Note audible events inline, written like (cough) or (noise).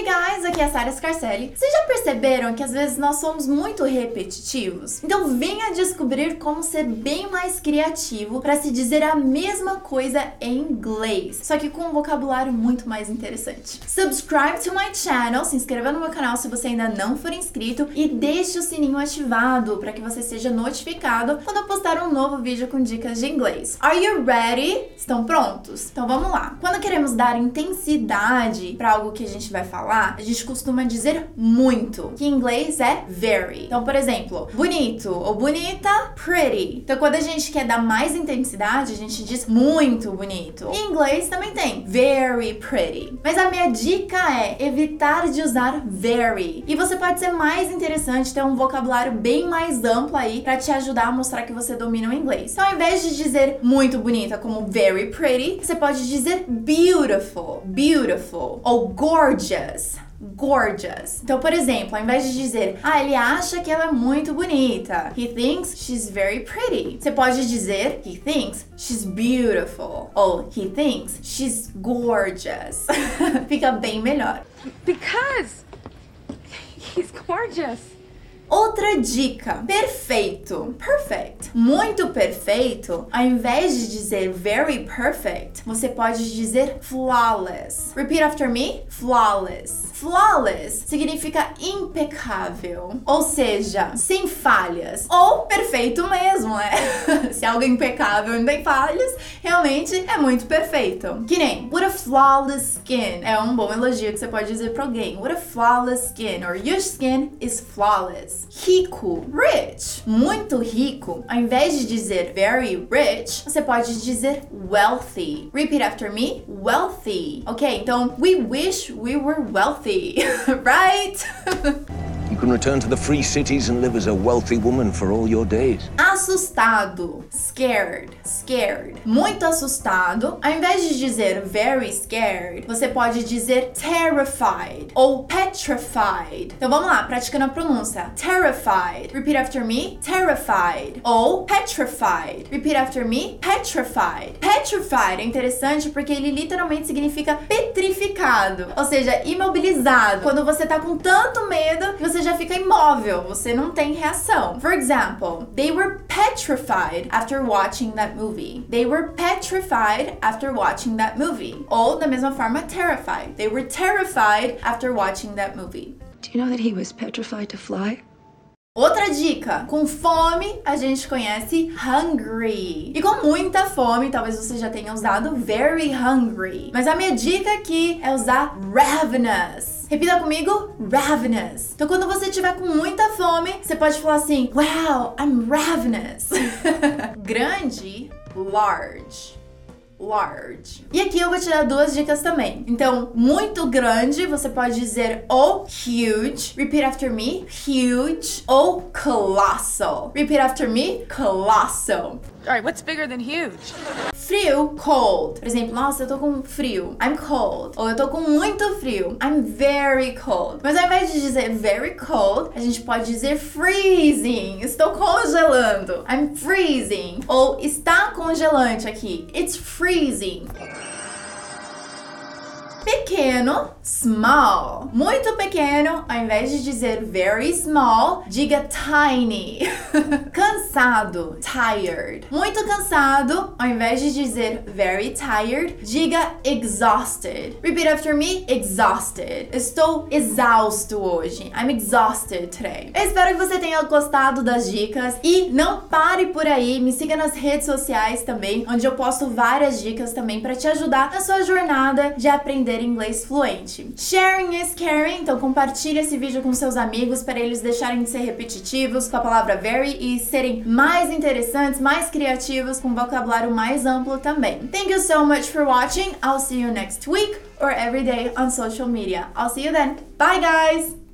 Hey guys, aqui é a Sarah Scarcelli. Vocês já perceberam que às vezes nós somos muito repetitivos? Então venha descobrir como ser bem mais criativo para se dizer a mesma coisa em inglês, só que com um vocabulário muito mais interessante. Subscribe to my channel, se inscreva no meu canal se você ainda não for inscrito e deixe o sininho ativado para que você seja notificado quando eu postar um novo vídeo com dicas de inglês. Are you ready? Estão prontos? Então vamos lá. Quando queremos dar intensidade para algo que a gente vai falar, a gente costuma dizer muito, que em inglês é very. Então, por exemplo, bonito ou bonita, pretty. Então, quando a gente quer dar mais intensidade, a gente diz muito bonito. Em inglês também tem very pretty. Mas a minha dica é evitar de usar very. E você pode ser mais interessante, ter um vocabulário bem mais amplo aí para te ajudar a mostrar que você domina o inglês. Então, ao invés de dizer muito bonita como very pretty, você pode dizer beautiful, beautiful ou gorgeous gorgeous. Então, por exemplo, ao invés de dizer, ah, ele acha que ela é muito bonita, he thinks she's very pretty. Você pode dizer, he thinks she's beautiful, ou he thinks she's gorgeous. (laughs) Fica bem melhor. Because he's gorgeous. Outra dica: perfeito. Perfect. Muito perfeito. Ao invés de dizer very perfect, você pode dizer flawless. Repeat after me: flawless. Flawless significa impecável, ou seja, sem falhas, ou perfeito mesmo, né? (laughs) Se algo é impecável e não tem falhas, realmente é muito perfeito. Que nem, what a flawless skin é um bom elogio que você pode dizer pra alguém. What a flawless skin, or your skin is flawless. Rico, rich, muito rico. Ao invés de dizer very rich, você pode dizer wealthy. Repeat after me, wealthy. Ok, então, we wish we were wealthy. (laughs) right? (laughs) Can return to the free cities and live as a wealthy woman for all your days. Assustado, scared, scared. Muito assustado. Ao invés de dizer very scared, você pode dizer terrified ou petrified. Então vamos lá, praticando a pronúncia. Terrified. Repeat after me. Terrified. Ou petrified. Repeat after me. Petrified. Petrified é interessante porque ele literalmente significa petrificado, ou seja, imobilizado. Quando você tá com tanto medo que você já fica imóvel, você não tem reação. For example, they were petrified after watching that movie. They were petrified after watching that movie. Ou da mesma forma, terrified. They were terrified after watching that movie. Do you know that he was petrified to fly? Outra dica: com fome a gente conhece hungry. E com muita fome, talvez você já tenha usado very hungry. Mas a minha dica aqui é usar ravenous. Repita comigo, ravenous. Então, quando você estiver com muita fome, você pode falar assim: Wow, I'm ravenous. (laughs) Grande, large large. E aqui eu vou te dar duas dicas também. Então, muito grande, você pode dizer ou huge. Repeat after me. Huge. Ou colossal. Repeat after me. Colossal. All right, what's bigger than huge? Frio, cold. Por exemplo, nossa, eu tô com frio. I'm cold. Ou eu tô com muito frio. I'm very cold. Mas ao invés de dizer very cold, a gente pode dizer freezing. Estou congelando. I'm freezing. Ou está congelante aqui. It's freezing pequeno, small. Muito pequeno, ao invés de dizer very small, diga tiny. (laughs) cansado, tired. Muito cansado, ao invés de dizer very tired, diga exhausted. Repeat after me, exhausted. Estou exausto hoje. I'm exhausted today. Eu espero que você tenha gostado das dicas e não pare por aí, me siga nas redes sociais também, onde eu posto várias dicas também para te ajudar na sua jornada de aprender inglês fluente. Sharing is caring, então compartilhe esse vídeo com seus amigos para eles deixarem de ser repetitivos com a palavra very e serem mais interessantes, mais criativos, com vocabulário mais amplo também. Thank you so much for watching. I'll see you next week or every day on social media. I'll see you then. Bye guys!